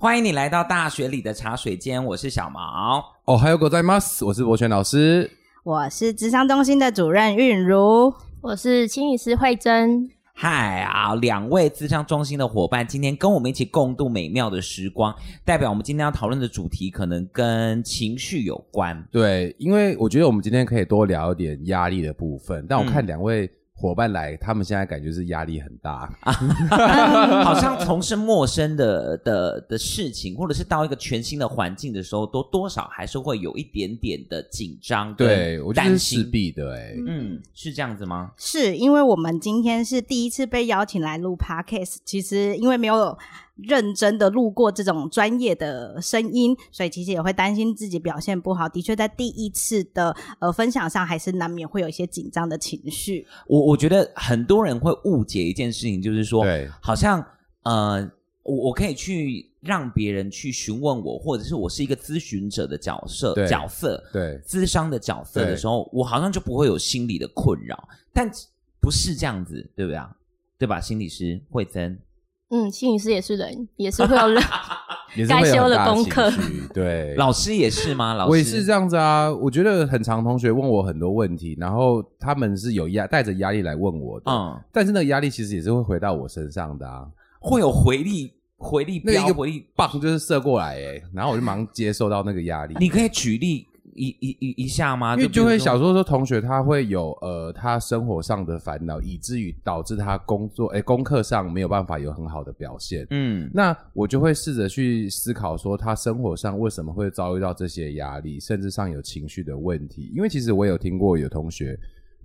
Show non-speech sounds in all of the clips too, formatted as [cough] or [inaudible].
欢迎你来到大学里的茶水间，我是小毛。哦，还有狗在吗？我是博泉老师，我是智商中心的主任韵如，我是心理师慧珍。嗨啊，两位智商中心的伙伴，今天跟我们一起共度美妙的时光，代表我们今天要讨论的主题可能跟情绪有关。对，因为我觉得我们今天可以多聊一点压力的部分，但我看两位、嗯。伙伴来，他们现在感觉是压力很大，[laughs] 好像从事陌生的的的事情，或者是到一个全新的环境的时候，都多少还是会有一点点的紧张，对，我觉得是势必的，哎，嗯，是这样子吗？是因为我们今天是第一次被邀请来录 Podcast，其实因为没有。认真的录过这种专业的声音，所以其实也会担心自己表现不好。的确，在第一次的呃分享上，还是难免会有一些紧张的情绪。我我觉得很多人会误解一件事情，就是说，对，好像呃，我我可以去让别人去询问我，或者是我是一个咨询者的角色角色，对，咨商的角色的时候，我好像就不会有心理的困扰。但不是这样子，对不对啊？对吧？心理师慧珍。嗯，心理师也是人，也是会有人 [laughs] 该修的功课。对，老师也是吗？老师，我也是这样子啊。我觉得很常同学问我很多问题，然后他们是有压带着压力来问我的。嗯，但是那个压力其实也是会回到我身上的啊，会有回力，回力那一个回力棒就是射过来诶，然后我就马上接受到那个压力。你可以举例。一一一一下吗？因为就会小时候说同学他会有呃他生活上的烦恼，以至于导致他工作诶功课上没有办法有很好的表现。嗯，那我就会试着去思考说他生活上为什么会遭遇到这些压力，甚至上有情绪的问题。因为其实我有听过有同学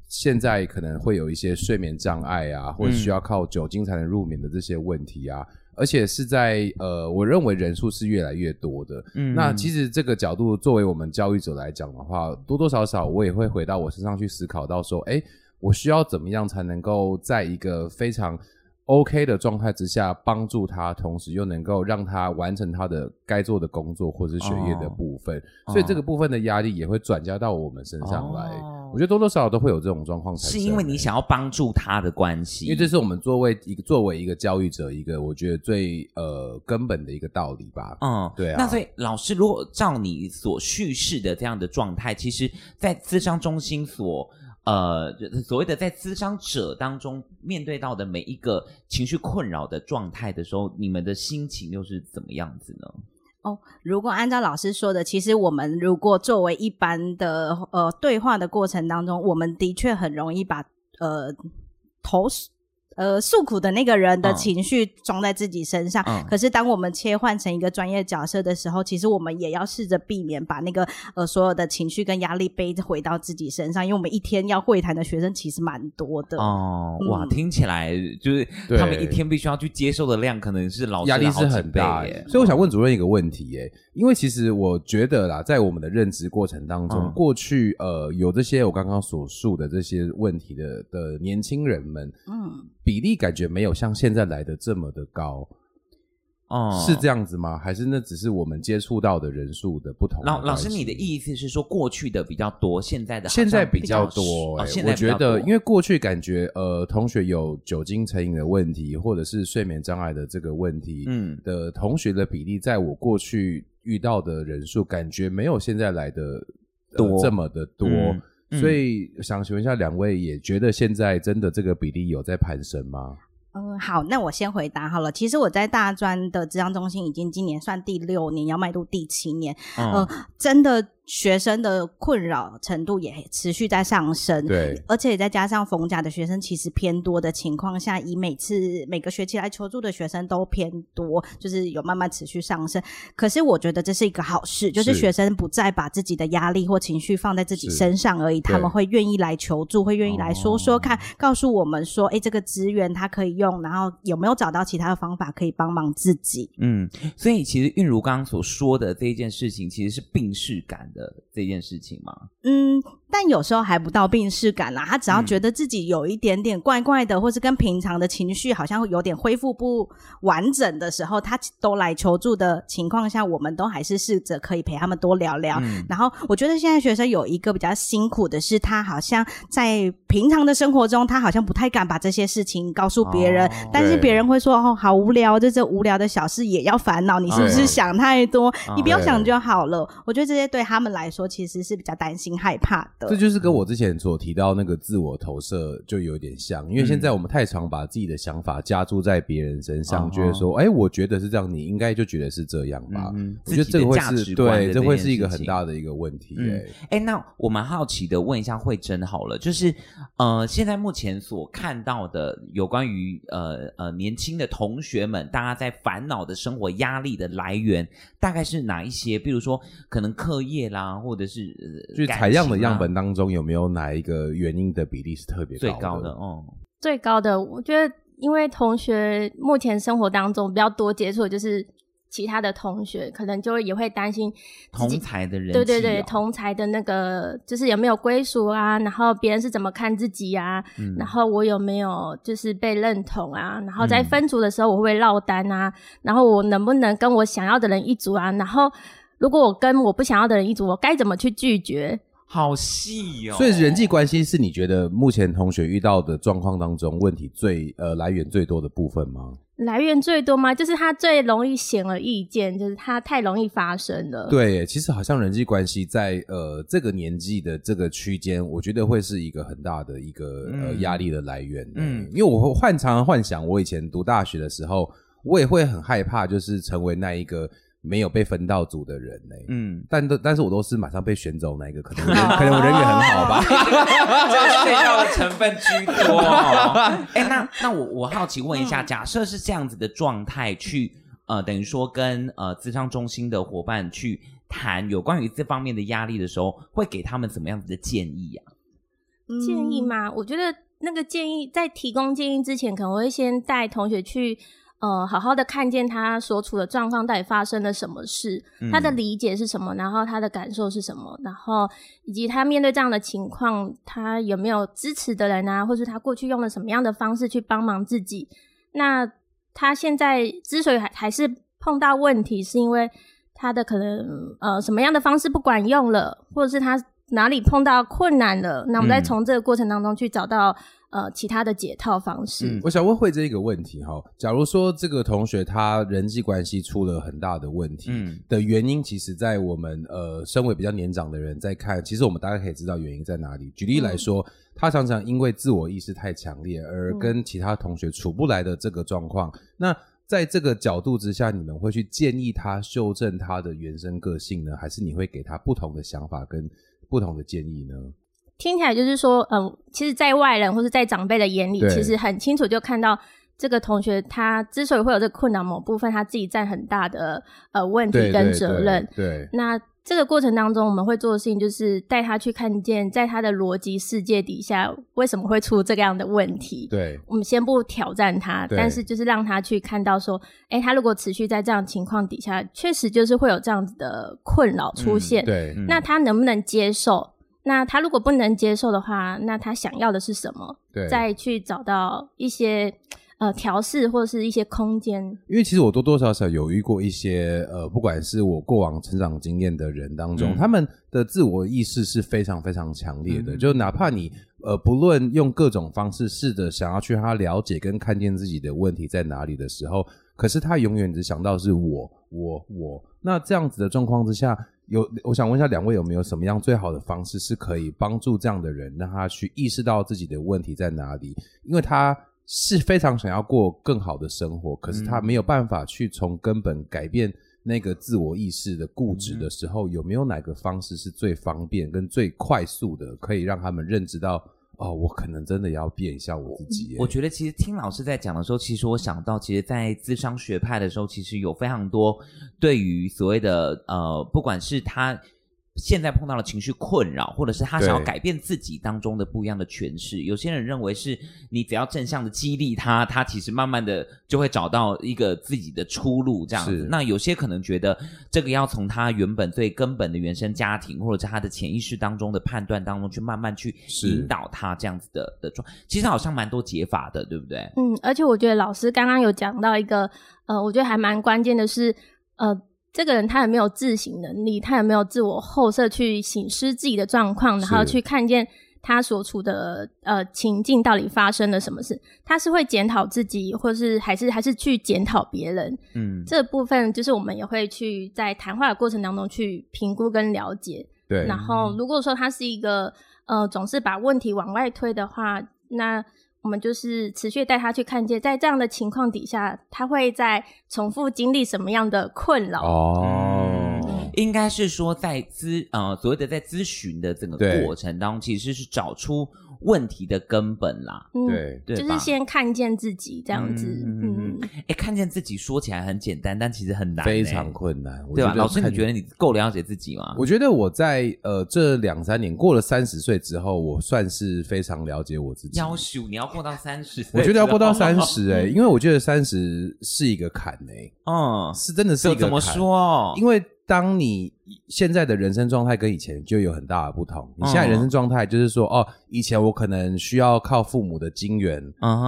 现在可能会有一些睡眠障碍啊，或者需要靠酒精才能入眠的这些问题啊。而且是在呃，我认为人数是越来越多的。嗯，那其实这个角度，作为我们教育者来讲的话，多多少少我也会回到我身上去思考到说，诶，我需要怎么样才能够在一个非常 OK 的状态之下帮助他，同时又能够让他完成他的该做的工作或者是学业的部分，哦、所以这个部分的压力也会转嫁到我们身上来。哦、我觉得多多少少都会有这种状况，是因为你想要帮助他的关系，因为这是我们作为一个作为一个教育者一个我觉得最呃根本的一个道理吧。嗯，对啊。那所以老师，如果照你所叙事的这样的状态，其实，在咨商中心所。呃，所谓的在咨商者当中面对到的每一个情绪困扰的状态的时候，你们的心情又是怎么样子呢？哦，如果按照老师说的，其实我们如果作为一般的呃对话的过程当中，我们的确很容易把呃投呃，诉苦的那个人的情绪装在自己身上。嗯、可是，当我们切换成一个专业角色的时候，其实我们也要试着避免把那个呃所有的情绪跟压力背回到自己身上，因为我们一天要会谈的学生其实蛮多的。哦，嗯、哇，听起来就是他们一天必须要去接受的量，可能是老师压力是很大耶。所以，我想问主任一个问题耶，因为其实我觉得啦，在我们的认知过程当中，嗯、过去呃有这些我刚刚所述的这些问题的的年轻人们，嗯。比例感觉没有像现在来的这么的高，哦、嗯，是这样子吗？还是那只是我们接触到的人数的不同的？老老师，你的意思是说，过去的比较多，现在的现在比较多、欸？哦、我觉得，因为过去感觉呃，同学有酒精成瘾的问题，或者是睡眠障碍的这个问题，嗯，的同学的比例，在我过去遇到的人数，感觉没有现在来的、呃、多这么的多。嗯所以想请问一下，两位也觉得现在真的这个比例有在攀升吗？嗯，好，那我先回答好了。其实我在大专的职商中心已经今年算第六年，要迈入第七年。嗯、呃，真的。学生的困扰程度也持续在上升，对，而且再加上逢甲的学生其实偏多的情况下，以每次每个学期来求助的学生都偏多，就是有慢慢持续上升。可是我觉得这是一个好事，就是学生不再把自己的压力或情绪放在自己身上而已，他们会愿意来求助，会愿意来说说看，哦、告诉我们说，哎，这个资源他可以用，然后有没有找到其他的方法可以帮忙自己？嗯，所以其实韵如刚刚所说的这一件事情，其实是病逝感。的这件事情吗？嗯，但有时候还不到病逝感啦。他只要觉得自己有一点点怪怪的，嗯、或是跟平常的情绪好像有点恢复不完整的时候，他都来求助的情况下，我们都还是试着可以陪他们多聊聊。嗯、然后我觉得现在学生有一个比较辛苦的是，他好像在平常的生活中，他好像不太敢把这些事情告诉别人，哦、但是别人会说：“哦，好无聊，这这无聊的小事也要烦恼，你是不是想太多？哦、你不要想就好了。哦”我觉得这些对他们来说其实是比较担心。害怕的，这就是跟我之前所提到那个自我投射就有点像，因为现在我们太常把自己的想法加注在别人身上，觉得说，哎，我觉得是这样，你应该就觉得是这样吧？嗯，我觉得这个会是对，这会是一个很大的一个问题。哎，那我蛮好奇的问一下慧珍好了，就是呃，现在目前所看到的有关于呃呃年轻的同学们，大家在烦恼的生活压力的来源，大概是哪一些？比如说可能课业啦，或者是就采样的样本当中有没有哪一个原因的比例是特别高的？最高的哦，最高的，我觉得，因为同学目前生活当中比较多接触，就是其他的同学，可能就也会担心同才的人、哦，对对对，同才的那个就是有没有归属啊，然后别人是怎么看自己啊，嗯、然后我有没有就是被认同啊，然后在分组的时候我会不会落单啊，嗯、然后我能不能跟我想要的人一组啊，然后。如果我跟我不想要的人一组，我该怎么去拒绝？好细哦。所以人际关系是你觉得目前同学遇到的状况当中问题最呃来源最多的部分吗？来源最多吗？就是他最容易显而易见，就是他太容易发生了。对，其实好像人际关系在呃这个年纪的这个区间，我觉得会是一个很大的一个、嗯、呃压力的来源。嗯，因为我会幻常常幻想，我以前读大学的时候，我也会很害怕，就是成为那一个。没有被分到组的人呢、欸，嗯，但都但是我都是马上被选走那一个，可能可能我人缘很好吧，[laughs] 这个睡觉的成分居多。[laughs] 哎、欸，那那我我好奇问一下，假设是这样子的状态，去呃，等于说跟呃咨商中心的伙伴去谈有关于这方面的压力的时候，会给他们怎么样子的建议啊？建议吗？我觉得那个建议在提供建议之前，可能我会先带同学去。呃，好好的看见他所处的状况到底发生了什么事，嗯、他的理解是什么，然后他的感受是什么，然后以及他面对这样的情况，他有没有支持的人啊，或是他过去用了什么样的方式去帮忙自己？那他现在之所以还还是碰到问题，是因为他的可能呃什么样的方式不管用了，或者是他哪里碰到困难了？那我们再从这个过程当中去找到。呃，其他的解套方式。嗯，我想问会这一个问题哈，假如说这个同学他人际关系出了很大的问题，嗯，的原因，其实，在我们呃，身为比较年长的人在看，其实我们大概可以知道原因在哪里。举例来说，嗯，他常常因为自我意识太强烈而跟其他同学处不来的这个状况，嗯，那在这个角度之下，你们会去建议他修正他的原生个性呢，还是你会给他不同的想法跟不同的建议呢？听起来就是说，嗯、呃，其实，在外人或是在长辈的眼里，其实很清楚就看到这个同学他之所以会有这个困扰，某部分他自己占很大的呃问题跟责任。对，那这个过程当中，我们会做的事情就是带他去看见，在他的逻辑世界底下，为什么会出这个样的问题？对，我们先不挑战他，但是就是让他去看到说，哎，他如果持续在这样情况底下，确实就是会有这样子的困扰出现。嗯、对，那他能不能接受？那他如果不能接受的话，那他想要的是什么？对，再去找到一些呃调试或者是一些空间。因为其实我多多少少有遇过一些呃，不管是我过往成长经验的人当中，嗯、他们的自我意识是非常非常强烈的。嗯、就哪怕你呃不论用各种方式试着想要去让他了解跟看见自己的问题在哪里的时候，可是他永远只想到是我我我。那这样子的状况之下。有，我想问一下两位有没有什么样最好的方式是可以帮助这样的人，让他去意识到自己的问题在哪里？因为他是非常想要过更好的生活，可是他没有办法去从根本改变那个自我意识的固执的时候，有没有哪个方式是最方便跟最快速的，可以让他们认知到？哦，我可能真的要变一下我自己。我觉得其实听老师在讲的时候，其实我想到，其实，在智商学派的时候，其实有非常多对于所谓的呃，不管是他现在碰到了情绪困扰，或者是他想要改变自己当中的不一样的诠释。有些人认为是你只要正向的激励他，他其实慢慢的就会找到一个自己的出路这样子。那有些可能觉得这个要从他原本最根本的原生家庭，或者是他的潜意识当中的判断当中去慢慢去引导他这样子的的状。其实好像蛮多解法的，对不对？嗯，而且我觉得老师刚刚有讲到一个，呃，我觉得还蛮关键的是，呃。这个人他有没有自省能力？他有没有自我后设去省思自己的状况，然后去看见他所处的呃情境到底发生了什么事？他是会检讨自己，或是还是还是去检讨别人？嗯，这部分就是我们也会去在谈话的过程当中去评估跟了解。对。然后如果说他是一个呃总是把问题往外推的话，那。我们就是持续带他去看见，在这样的情况底下，他会在重复经历什么样的困扰？哦，嗯、应该是说在咨呃所谓的在咨询的整个过程当中，其实是找出。问题的根本啦，嗯、对，对，就是先看见自己这样子，嗯，哎、嗯欸，看见自己说起来很简单，但其实很难，非常困难，对吧？老师，你觉得你够了解自己吗？我觉得我在呃这两三年过了三十岁之后，我算是非常了解我自己。要求你要过到三十，我觉得要过到三十，哎，[laughs] 因为我觉得三十是一个坎哎、欸，嗯，是真的是一个坎。怎么说？因为当你现在的人生状态跟以前就有很大的不同。你现在人生状态就是说，哦，以前我可能需要靠父母的金援，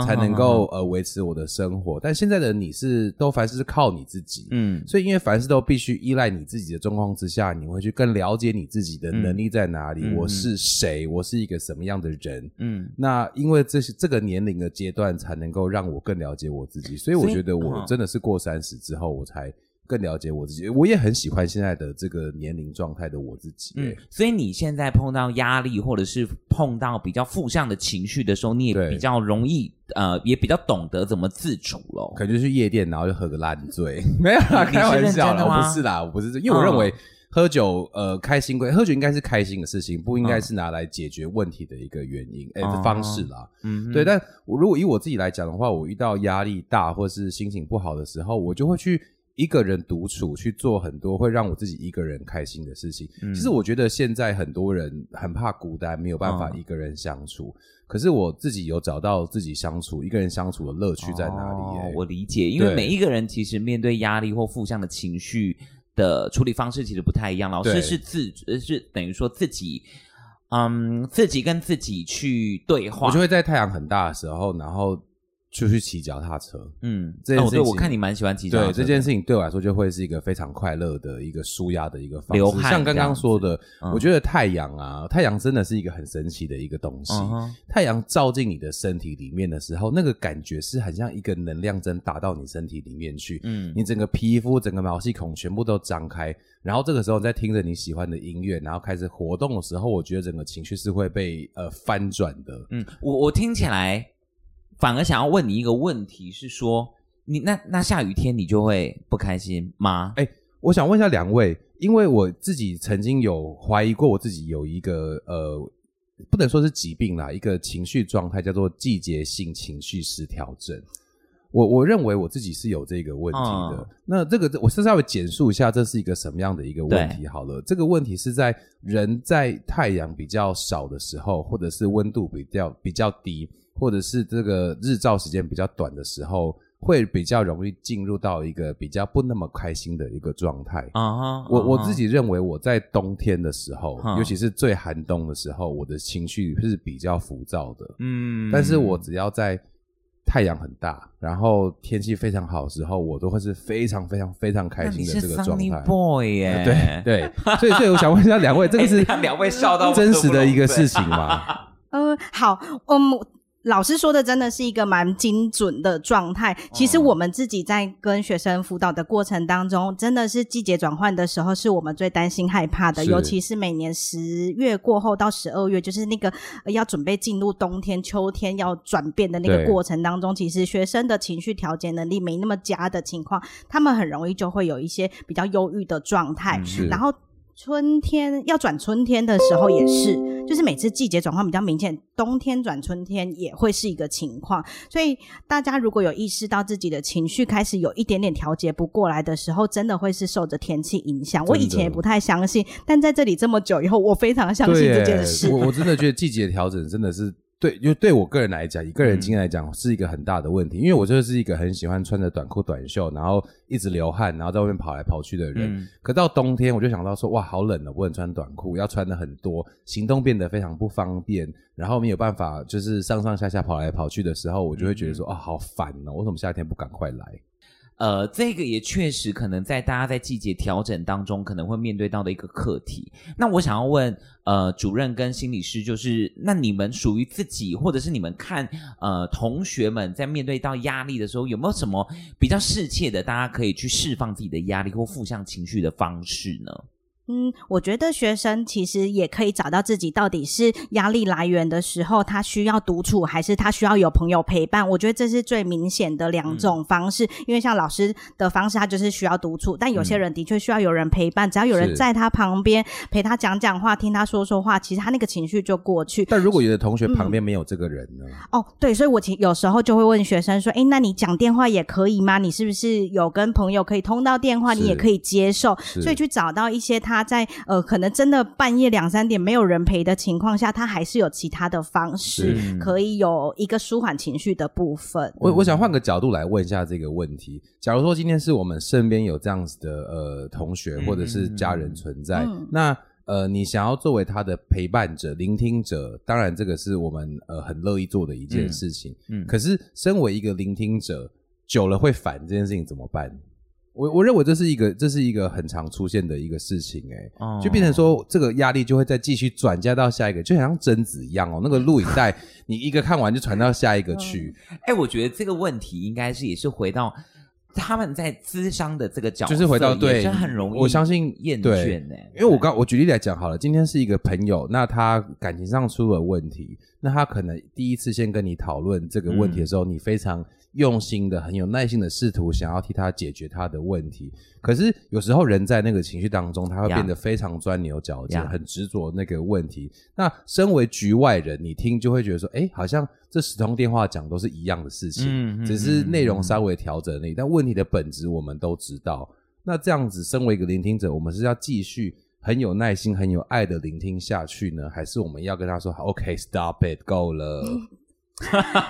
才能够呃维持我的生活，但现在的你是都凡事是靠你自己，嗯，所以因为凡事都必须依赖你自己的状况之下，你会去更了解你自己的能力在哪里，我是谁，我是一个什么样的人，嗯，那因为这是这个年龄的阶段才能够让我更了解我自己，所以我觉得我真的是过三十之后我才。更了解我自己，我也很喜欢现在的这个年龄状态的我自己。嗯，所以你现在碰到压力，或者是碰到比较负向的情绪的时候，你也比较容易，呃，也比较懂得怎么自处咯。可能就去夜店，然后就喝个烂醉，[laughs] 没有啦，开玩笑啦，我不是啦，我不是，因为我认为喝酒，呃，开心归喝酒，应该是开心的事情，不应该是拿来解决问题的一个原因，哎、嗯，方式啦。嗯，对。但我如果以我自己来讲的话，我遇到压力大或是心情不好的时候，我就会去。一个人独处去做很多会让我自己一个人开心的事情。嗯、其实我觉得现在很多人很怕孤单，没有办法一个人相处。嗯、可是我自己有找到自己相处一个人相处的乐趣在哪里、欸？哦，我理解，因为每一个人其实面对压力或负向的情绪的处理方式其实不太一样。老师是自是等于说自己，嗯，自己跟自己去对话。我就会在太阳很大的时候，然后。就去骑脚踏车，嗯，这件事情、哦、对，我看你蛮喜欢骑脚踏车。对，这件事情对我来说就会是一个非常快乐的一个舒压的一个方式。像刚刚说的，嗯、我觉得太阳啊，太阳真的是一个很神奇的一个东西。嗯、太阳照进你的身体里面的时候，那个感觉是很像一个能量针打到你身体里面去。嗯，你整个皮肤、整个毛细孔全部都张开，然后这个时候在听着你喜欢的音乐，然后开始活动的时候，我觉得整个情绪是会被呃翻转的。嗯，我我听起来。反而想要问你一个问题，是说你那那下雨天你就会不开心吗？哎，我想问一下两位，因为我自己曾经有怀疑过我自己有一个呃，不能说是疾病啦，一个情绪状态叫做季节性情绪失调症。我我认为我自己是有这个问题的。嗯、那这个我是稍微简述一下，这是一个什么样的一个问题？好了，这个问题是在人在太阳比较少的时候，或者是温度比较比较低。或者是这个日照时间比较短的时候，会比较容易进入到一个比较不那么开心的一个状态。啊哈，我我自己认为我在冬天的时候，尤其是最寒冬的时候，我的情绪是比较浮躁的。嗯，但是我只要在太阳很大，然后天气非常好的时候，我都会是非常非常非常开心的这个状态。[laughs] boy 耶，对对，所以所以我想问一下两位，这个 [laughs] 是两位笑到真实的一个事情吗？[laughs] 呃，好，嗯。老师说的真的是一个蛮精准的状态。其实我们自己在跟学生辅导的过程当中，真的是季节转换的时候，是我们最担心害怕的。尤其是每年十月过后到十二月，就是那个要准备进入冬天、秋天要转变的那个过程当中，其实学生的情绪调节能力没那么佳的情况，他们很容易就会有一些比较忧郁的状态。然后春天要转春天的时候也是。就是每次季节转换比较明显，冬天转春天也会是一个情况。所以大家如果有意识到自己的情绪开始有一点点调节不过来的时候，真的会是受着天气影响。我以前也不太相信，但在这里这么久以后，我非常相信这件事。我我真的觉得季节调整真的是。对，就对我个人来讲，以个人经验来讲，是一个很大的问题。嗯、因为我就是一个很喜欢穿着短裤短袖，然后一直流汗，然后在外面跑来跑去的人。嗯、可到冬天，我就想到说，哇，好冷了，不能穿短裤，要穿的很多，行动变得非常不方便，然后没有办法，就是上上下下跑来跑去的时候，我就会觉得说，啊、嗯哦，好烦哦，为什么夏天不赶快来？呃，这个也确实可能在大家在季节调整当中可能会面对到的一个课题。那我想要问，呃，主任跟心理师，就是那你们属于自己，或者是你们看，呃，同学们在面对到压力的时候，有没有什么比较适切的，大家可以去释放自己的压力或负向情绪的方式呢？嗯，我觉得学生其实也可以找到自己到底是压力来源的时候，他需要独处还是他需要有朋友陪伴。我觉得这是最明显的两种方式。嗯、因为像老师的方式，他就是需要独处，但有些人的确需要有人陪伴。嗯、只要有人在他旁边陪他讲讲话，听他说说话，其实他那个情绪就过去。但如果有的同学旁边没有这个人呢？嗯、哦，对，所以我其有时候就会问学生说：“诶，那你讲电话也可以吗？你是不是有跟朋友可以通到电话？你也可以接受？所以去找到一些他。”他在呃，可能真的半夜两三点没有人陪的情况下，他还是有其他的方式可以有一个舒缓情绪的部分。我我想换个角度来问一下这个问题：假如说今天是我们身边有这样子的呃同学或者是家人存在，嗯、那呃，你想要作为他的陪伴者、聆听者，当然这个是我们呃很乐意做的一件事情。嗯，嗯可是身为一个聆听者，久了会烦这件事情怎么办？我我认为这是一个这是一个很常出现的一个事情，欸，哎，oh. 就变成说这个压力就会再继续转嫁到下一个，就好像贞子一样哦，那个录影带你一个看完就传到下一个去。哎，我觉得这个问题应该是也是回到他们在咨商的这个角色，就是回到对，是很容易我相信厌倦呢，因为我刚我举例来讲好了，今天是一个朋友，那他感情上出了问题，那他可能第一次先跟你讨论这个问题的时候，嗯、你非常。用心的、很有耐心的试图想要替他解决他的问题，可是有时候人在那个情绪当中，他会变得非常钻牛角尖，Yeah. 很执着那个问题。那身为局外人，你听就会觉得说，哎，好像这十通电话讲都是一样的事情，嗯嗯、只是内容稍微调整而已。但问题的本质我们都知道。那这样子，身为一个聆听者，我们是要继续很有耐心、很有爱的聆听下去呢，还是我们要跟他说，OK，Stop it，够了？[laughs] 哈哈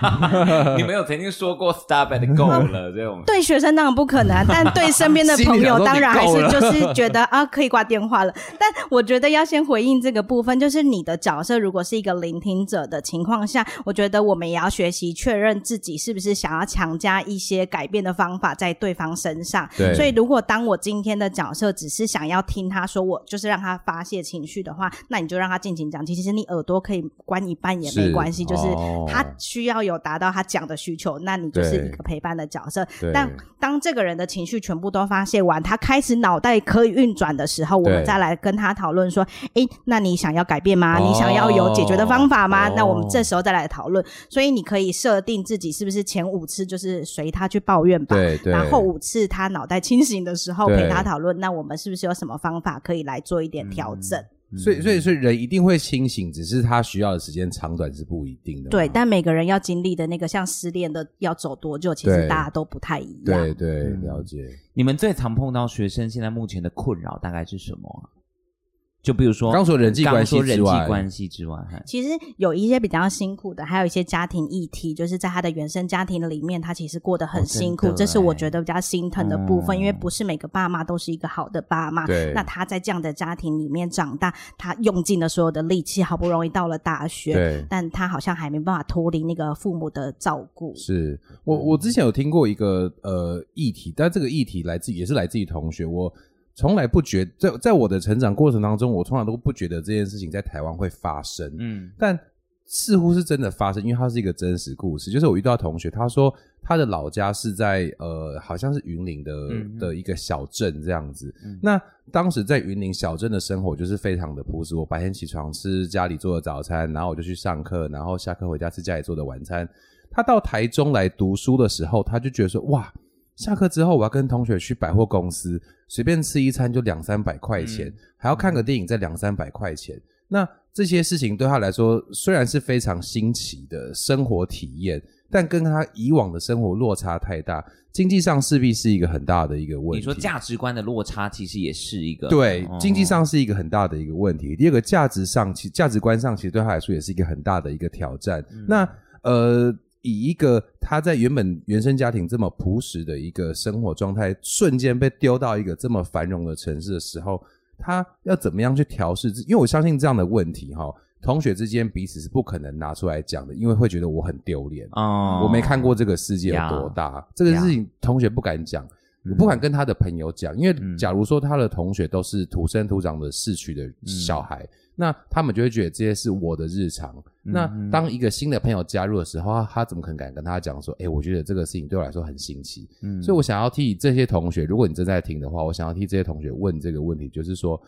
哈，你没有曾经说过 “stop it” 够了这种？[laughs] 对学生当然不可能，[laughs] 但对身边的朋友当然还是就是觉得啊，可以挂电话了。但我觉得要先回应这个部分，就是你的角色如果是一个聆听者的情况下，我觉得我们也要学习确认自己是不是想要强加一些改变的方法在对方身上。对。所以如果当我今天的角色只是想要听他说，我就是让他发泄情绪的话，那你就让他尽情讲。其实你耳朵可以关一半也没关系，是就是他。需要有达到他讲的需求，那你就是一个陪伴的角色。但当这个人的情绪全部都发泄完，他开始脑袋可以运转的时候，我们再来跟他讨论说：“诶，那你想要改变吗？你想要有解决的方法吗？”那我们这时候再来讨论。所以你可以设定自己是不是前五次就是随他去抱怨吧，然后五次他脑袋清醒的时候陪他讨论。那我们是不是有什么方法可以来做一点调整？所以，所以，所以人一定会清醒，只是他需要的时间长短是不一定的。对，但每个人要经历的那个像失恋的要走多久，其实大家都不太一样。对对，了解。你们最常碰到学生现在目前的困扰大概是什么啊？就比如说，刚说人际关系之外，人际关系之外，其实有一些比较辛苦的，还有一些家庭议题，就是在他的原生家庭里面，他其实过得很辛苦，哦、这是我觉得比较心疼的部分，嗯、因为不是每个爸妈都是一个好的爸妈。对，那他在这样的家庭里面长大，他用尽了所有的力气，好不容易到了大学，但他好像还没办法脱离那个父母的照顾。是我，我之前有听过一个呃议题，但这个议题来自也是来自于同学我。从来不觉在在我的成长过程当中，我从来都不觉得这件事情在台湾会发生。嗯，但似乎是真的发生，因为它是一个真实故事。就是我遇到同学，他说他的老家是在呃，好像是云林的、嗯、的一个小镇这样子。嗯、那当时在云林小镇的生活就是非常的朴实。我白天起床吃家里做的早餐，然后我就去上课，然后下课回家吃家里做的晚餐。他到台中来读书的时候，他就觉得说哇。下课之后，我要跟同学去百货公司，随便吃一餐就两三百块钱，嗯、还要看个电影再两三百块钱。那这些事情对他来说虽然是非常新奇的生活体验，但跟他以往的生活落差太大，经济上势必是一个很大的一个问题。你说价值观的落差其实也是一个对，哦、经济上是一个很大的一个问题。第二个价值上，其价值观上其实对他来说也是一个很大的一个挑战。嗯、那呃。以一个他在原本原生家庭这么朴实的一个生活状态，瞬间被丢到一个这么繁荣的城市的时候，他要怎么样去调试？因为我相信这样的问题，哈，同学之间彼此是不可能拿出来讲的，因为会觉得我很丢脸。哦，我没看过这个世界有多大，这个事情同学不敢讲，不敢跟他的朋友讲，因为假如说他的同学都是土生土长的市区的小孩。那他们就会觉得这些是我的日常。嗯、那当一个新的朋友加入的时候，他他怎么可能敢跟他讲说，哎、欸，我觉得这个事情对我来说很新奇。嗯，所以我想要替这些同学，如果你正在听的话，我想要替这些同学问这个问题，就是说，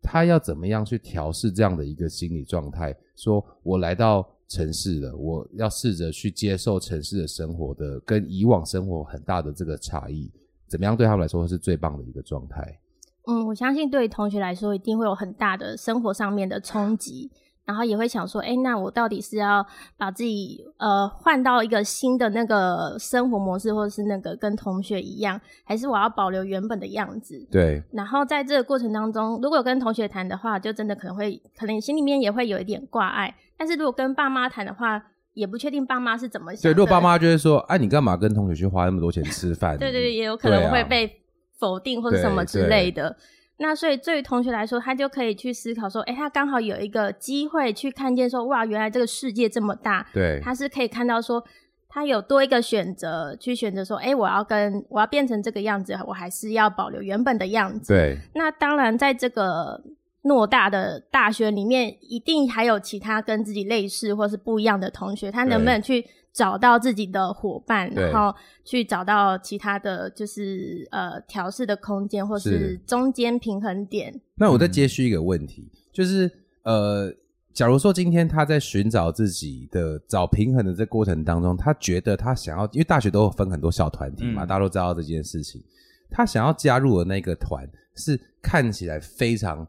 他要怎么样去调试这样的一个心理状态？说我来到城市了，我要试着去接受城市的生活的跟以往生活很大的这个差异，怎么样对他们来说是最棒的一个状态？嗯，我相信对于同学来说，一定会有很大的生活上面的冲击，然后也会想说，哎，那我到底是要把自己呃换到一个新的那个生活模式，或者是那个跟同学一样，还是我要保留原本的样子？对。然后在这个过程当中，如果有跟同学谈的话，就真的可能会，可能心里面也会有一点挂碍。但是如果跟爸妈谈的话，也不确定爸妈是怎么想。对，如果爸妈就会说，哎，你干嘛跟同学去花那么多钱吃饭？[laughs] 对对对，也有可能会被。否定或者什么之类的，那所以对于同学来说，他就可以去思考说，哎、欸，他刚好有一个机会去看见说，哇，原来这个世界这么大，对，他是可以看到说，他有多一个选择，去选择说，哎、欸，我要跟我要变成这个样子，我还是要保留原本的样子。对，那当然，在这个偌大的大学里面，一定还有其他跟自己类似或是不一样的同学，他能不能去？找到自己的伙伴，然后去找到其他的就是呃调试的空间，或是中间平衡点。那我再接续一个问题，嗯、就是呃，假如说今天他在寻找自己的找平衡的这过程当中，他觉得他想要，因为大学都有分很多小团体嘛，嗯、大家都知道这件事情，他想要加入的那个团是看起来非常。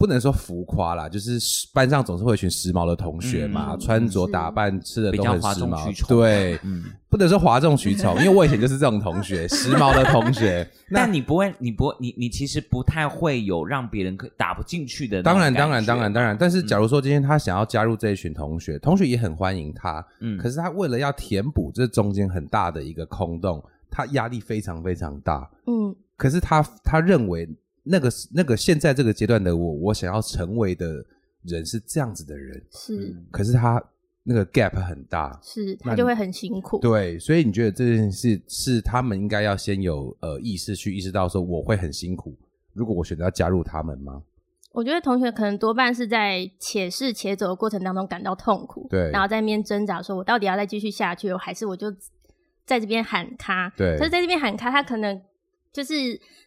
不能说浮夸啦，就是班上总是会有一群时髦的同学嘛，嗯、穿着打扮吃的都很时髦。对，嗯，不能说哗众取宠，[laughs] 因为我以前就是这种同学，时髦的同学。[laughs] 但你不会，你不，你你其实不太会有让别人可打不进去的。当然，当然，当然，当然。但是，假如说今天他想要加入这一群同学，同学也很欢迎他。嗯，可是他为了要填补这中间很大的一个空洞，他压力非常非常大。嗯，可是他他认为。那个那个现在这个阶段的我，我想要成为的人是这样子的人，是。可是他那个 gap 很大，是，他就会很辛苦。对，所以你觉得这件事是他们应该要先有呃意识去意识到说我会很辛苦，如果我选择要加入他们吗？我觉得同学可能多半是在且试且走的过程当中感到痛苦，对，然后在那边挣扎，说我到底要再继续下去，还是我就在这边喊卡？对，可是在这边喊卡，他可能。就是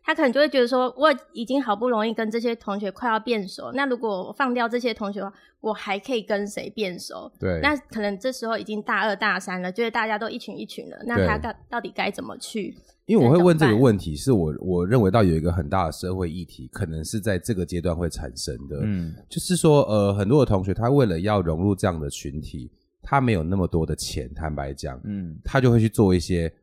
他可能就会觉得说，我已经好不容易跟这些同学快要变熟，那如果我放掉这些同学的话，我还可以跟谁变熟？对，那可能这时候已经大二大三了，就是大家都一群一群了，那他到到底该怎么去？因为我会问这个问题，是我我认为到有一个很大的社会议题，可能是在这个阶段会产生的。嗯，就是说，呃，很多的同学他为了要融入这样的群体，他没有那么多的钱，坦白讲，嗯，他就会去做一些。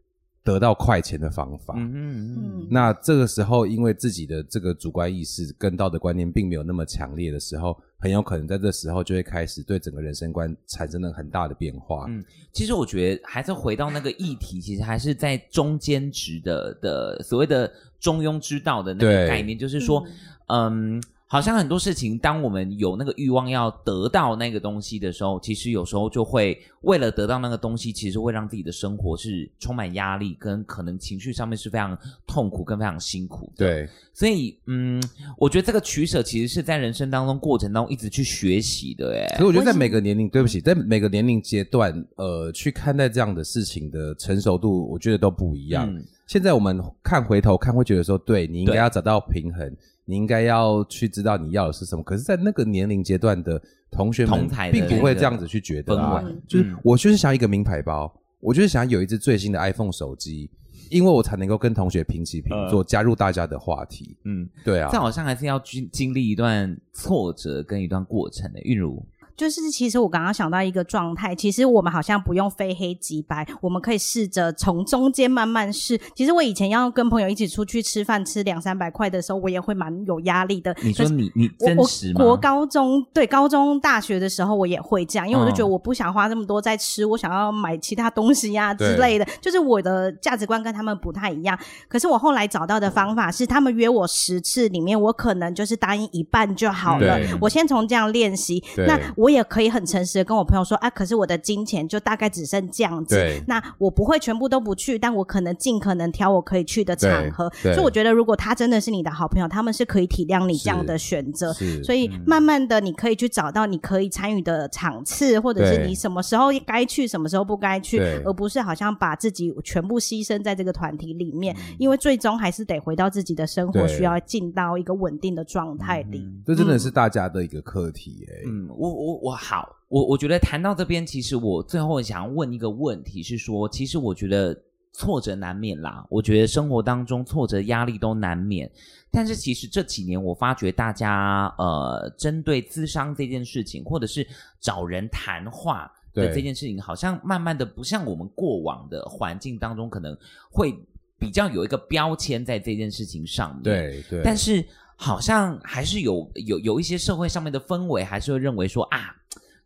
得到快钱的方法，嗯嗯嗯，那这个时候，因为自己的这个主观意识跟道德观念并没有那么强烈的时候，很有可能在这时候就会开始对整个人生观产生了很大的变化。嗯，其实我觉得还是回到那个议题，其实还是在中间值的的所谓的中庸之道的那个概念，就是说，嗯。嗯好像很多事情，当我们有那个欲望要得到那个东西的时候，其实有时候就会为了得到那个东西，其实会让自己的生活是充满压力，跟可能情绪上面是非常痛苦跟非常辛苦的。对，所以嗯，我觉得这个取舍其实是在人生当中过程当中一直去学习的。哎，可是我觉得在每个年龄，对不起，在每个年龄阶段，呃，去看待这样的事情的成熟度，我觉得都不一样。嗯，现在我们看回头看，会觉得说，对，你应该要找到平衡。你应该要去知道你要的是什么，可是，在那个年龄阶段的同学们，并不会这样子去觉得啊。就是我就是想要一个名牌包，我就是想要有一只最新的 iPhone 手机，因为我才能够跟同学平起平坐，呃、加入大家的话题。嗯，对啊，这好像还是要经经历一段挫折跟一段过程的，韵如。就是，其实我刚刚想到一个状态，其实我们好像不用非黑即白，我们可以试着从中间慢慢试。其实我以前要跟朋友一起出去吃饭，吃两三百块的时候，我也会蛮有压力的。你说你你真实吗？我国高中对高中大学的时候，我也会这样，因为我就觉得我不想花这么多在吃，我想要买其他东西呀、啊、之类的。就是我的价值观跟他们不太一样。可是我后来找到的方法是，他们约我十次里面，我可能就是答应一半就好了。我先从这样练习，那我。我也可以很诚实的跟我朋友说，啊，可是我的金钱就大概只剩这样子，那我不会全部都不去，但我可能尽可能挑我可以去的场合。所以我觉得，如果他真的是你的好朋友，他们是可以体谅你这样的选择。所以慢慢的，你可以去找到你可以参与的场次，或者是你什么时候该去，什么时候不该去，而不是好像把自己全部牺牲在这个团体里面，因为最终还是得回到自己的生活，需要进到一个稳定的状态里。这真的是大家的一个课题，欸，嗯，我我。我好，我我觉得谈到这边，其实我最后想要问一个问题，是说，其实我觉得挫折难免啦，我觉得生活当中挫折压力都难免，但是其实这几年我发觉大家呃，针对咨商这件事情，或者是找人谈话的这件事情，好像慢慢的不像我们过往的环境当中，可能会比较有一个标签在这件事情上面，对对，但是。好像还是有有有一些社会上面的氛围，还是会认为说啊，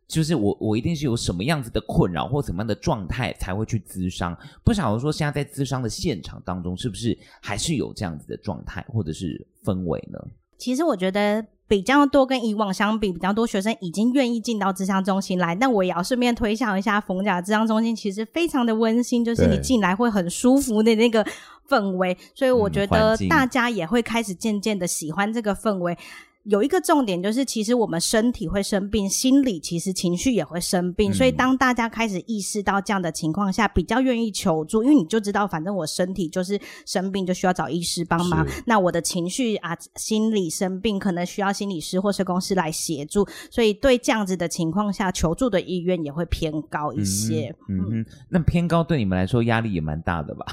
就是我我一定是有什么样子的困扰或怎么样的状态才会去咨商。不晓得说现在在咨商的现场当中，是不是还是有这样子的状态或者是氛围呢？其实我觉得比较多跟以往相比，比较多学生已经愿意进到智商中心来。但我也要顺便推销一下逢甲智商中心，其实非常的温馨，就是你进来会很舒服的那个。氛围，所以我觉得大家也会开始渐渐的喜欢这个氛围。有一个重点就是，其实我们身体会生病，心理其实情绪也会生病。所以当大家开始意识到这样的情况下，比较愿意求助，因为你就知道，反正我身体就是生病，就需要找医师帮忙。那我的情绪啊，心理生病，可能需要心理师或社工师来协助。所以对这样子的情况下，求助的意愿也会偏高一些。嗯嗯，嗯，那偏高对你们来说压力也蛮大的吧？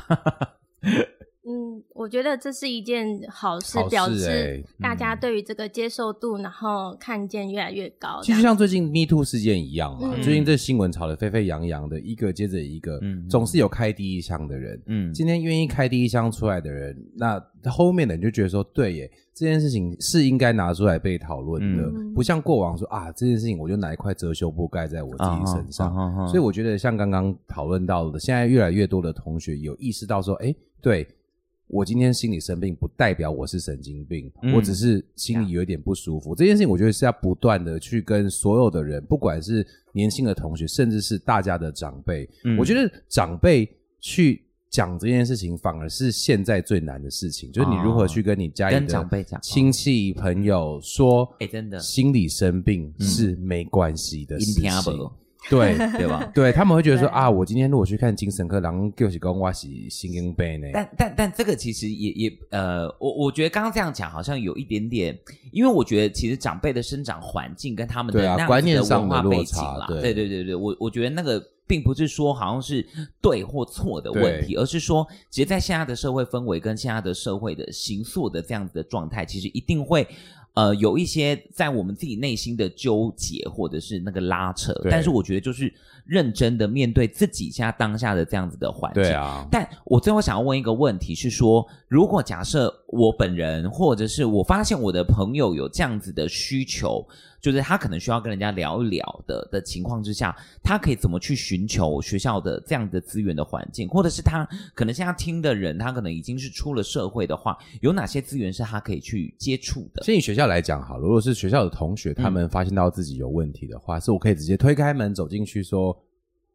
嗯，我觉得这是一件好事，好事欸、表示大家对于这个接受度，嗯、然后看见越来越高。其实像最近 Me Too 事件一样嘛，嗯、最近这新闻炒得沸沸扬扬的，一个接着一个，嗯、总是有开第一枪的人。嗯，今天愿意开第一枪出来的人，那后面的人就觉得说，对耶，这件事情是应该拿出来被讨论的，嗯、不像过往说啊，这件事情我就拿一块遮羞布盖在我自己身上。啊啊啊、所以我觉得像刚刚讨论到的，现在越来越多的同学有意识到说，哎，对。我今天心理生病，不代表我是神经病，嗯、我只是心里有一点不舒服。嗯、这件事情，我觉得是要不断的去跟所有的人，不管是年轻的同学，甚至是大家的长辈，嗯、我觉得长辈去讲这件事情，反而是现在最难的事情，就是你如何去跟你家里的长辈讲、亲戚朋友说，哎，真的，心理生病是没关系的事情。嗯对对吧？[laughs] 对他们会觉得说啊，我今天如果去看精神科，然后就是讲我是心经病呢。但但但这个其实也也呃，我我觉得刚刚这样讲好像有一点点，因为我觉得其实长辈的生长环境跟他们的那样子的文化背景啦，对对对对，我我觉得那个并不是说好像是对或错的问题，而是说，其实，在现在的社会氛围跟现在的社会的形塑的这样子的状态，其实一定会。呃，有一些在我们自己内心的纠结，或者是那个拉扯，但是我觉得就是认真的面对自己现在当下的这样子的环境。对啊，但我最后想要问一个问题是说，如果假设我本人，或者是我发现我的朋友有这样子的需求。就是他可能需要跟人家聊一聊的的情况之下，他可以怎么去寻求学校的这样的资源的环境，或者是他可能现在听的人，他可能已经是出了社会的话，有哪些资源是他可以去接触的？先以学校来讲好了，如果是学校的同学，他们发现到自己有问题的话，嗯、是我可以直接推开门走进去说，说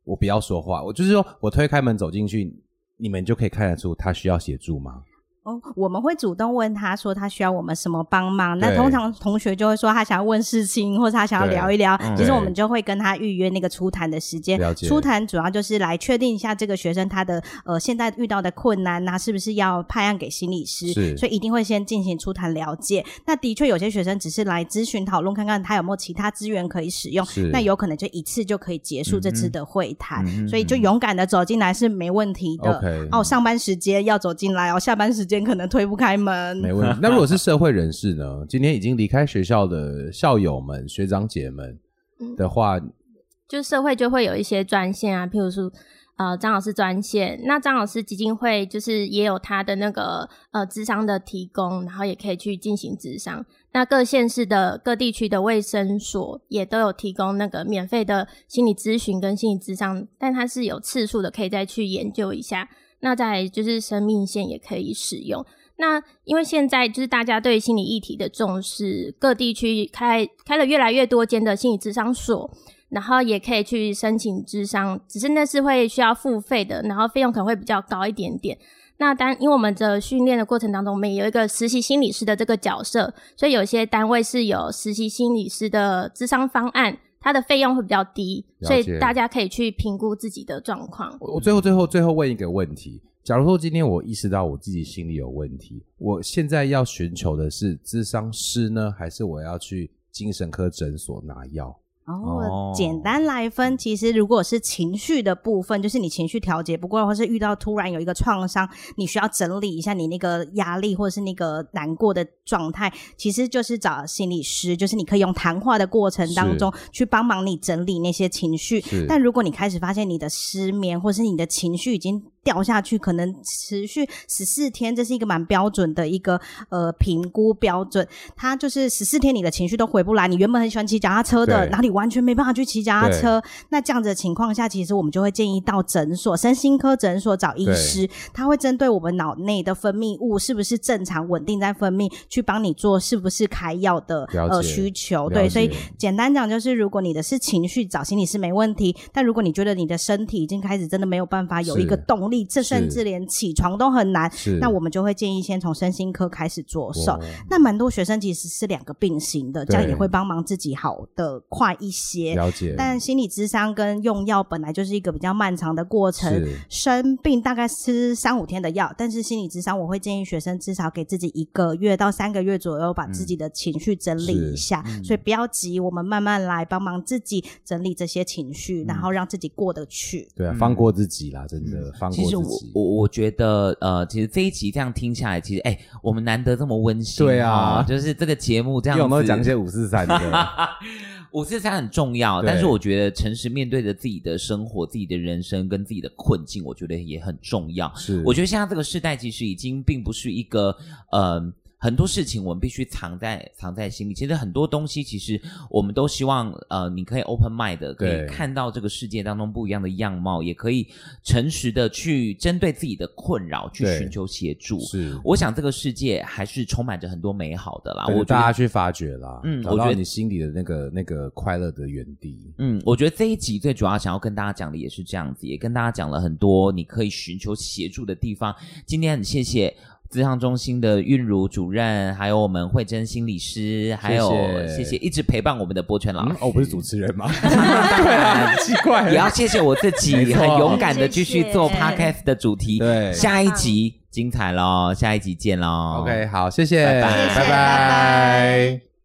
我不要说话，我就是说我推开门走进去，你们就可以看得出他需要协助吗？哦，我们会主动问他说他需要我们什么帮忙。那通常同学就会说他想要问事情，或者他想要聊一聊。其实我们就会跟他预约那个初谈的时间。初谈主要就是来确定一下这个学生他的呃现在遇到的困难，那是不是要派案给心理师？所以一定会先进行初谈了解。那的确有些学生只是来咨询讨论，看看他有没有其他资源可以使用。那有可能就一次就可以结束这次的会谈。嗯嗯，所以就勇敢的走进来是没问题的。哦，上班时间要走进来哦，下班时间。可能推不开门，没问题。那如果是社会人士呢？[laughs] 今天已经离开学校的校友们、学长姐们的话，嗯、就社会就会有一些专线啊，譬如说呃张老师专线。那张老师基金会就是也有他的那个呃智商的提供，然后也可以去进行智商。那各县市的各地区的卫生所也都有提供那个免费的心理咨询跟心理智商，但它是有次数的，可以再去研究一下。那再就是生命线也可以使用。那因为现在就是大家对心理议题的重视，各地区开开了越来越多间的心理咨商所，然后也可以去申请咨商，只是那是会需要付费的，然后费用可能会比较高一点点。那当因为我们的训练的过程当中，我们有一个实习心理师的这个角色，所以有些单位是有实习心理师的智商方案。它的费用会比较低，所以大家可以去评估自己的状况。我最后、最后、最后问一个问题：假如说今天我意识到我自己心里有问题，我现在要寻求的是咨商师呢，还是我要去精神科诊所拿药？哦，简单来分，其实如果是情绪的部分，就是你情绪调节不过，或是遇到突然有一个创伤，你需要整理一下你那个压力或者是那个难过的状态，其实就是找心理师，就是你可以用谈话的过程当中去帮忙你整理那些情绪。但如果你开始发现你的失眠，或是你的情绪已经掉下去，可能持续十四天，这是一个蛮标准的一个呃评估标准。它就是十四天你的情绪都回不来，你原本很喜欢骑脚踏车的，然后你完全没办法去骑脚踏车。那这样子的情况下，其实我们就会建议到诊所、身心科诊所找医师，他会针对我们脑内的分泌物是不是正常稳定在分泌，去帮你做是不是开药的呃需求。对，所以简单讲就是，如果你的是情绪，找心理师没问题；但如果你觉得你的身体已经开始真的没有办法有一个动力。这甚至连起床都很难，那我们就会建议先从身心科开始着手。那蛮多学生其实是两个并行的，这样也会帮忙自己好的快一些。了解。但心理智商跟用药本来就是一个比较漫长的过程，生病大概吃三五天的药，但是心理智商我会建议学生至少给自己一个月到三个月左右，把自己的情绪整理一下。所以不要急，我们慢慢来，帮忙自己整理这些情绪，然后让自己过得去。对啊，放过自己啦，真的放过。其实我我我觉得呃，其实这一集这样听下来，其实哎，我们难得这么温馨，对啊，就是这个节目这样子，有没有讲一些五四三的？[laughs] 五四三很重要，但是我觉得诚实面对着自己的生活、自己的人生跟自己的困境，我觉得也很重要。是，我觉得现在这个时代其实已经并不是一个呃。很多事情我们必须藏在藏在心里。其实很多东西，其实我们都希望，呃，你可以 open mind 的，可以看到这个世界当中不一样的样貌，也可以诚实的去针对自己的困扰去寻求协助。是，我想这个世界还是充满着很多美好的啦。我大家去发掘啦，嗯，我觉得你心里的那个那个快乐的原地。嗯，我觉得这一集最主要想要跟大家讲的也是这样子，也跟大家讲了很多你可以寻求协助的地方。今天很谢谢。咨商中心的韵如主任，还有我们慧珍心理师，还有谢谢一直陪伴我们的波泉老师。嗯、哦，不是主持人吗？对啊，很奇怪。也要谢谢我自己，很勇敢的继续做 podcast 的主题。对，下一集精彩喽，下一集见喽。OK，好，谢谢，拜拜，拜拜。拜拜。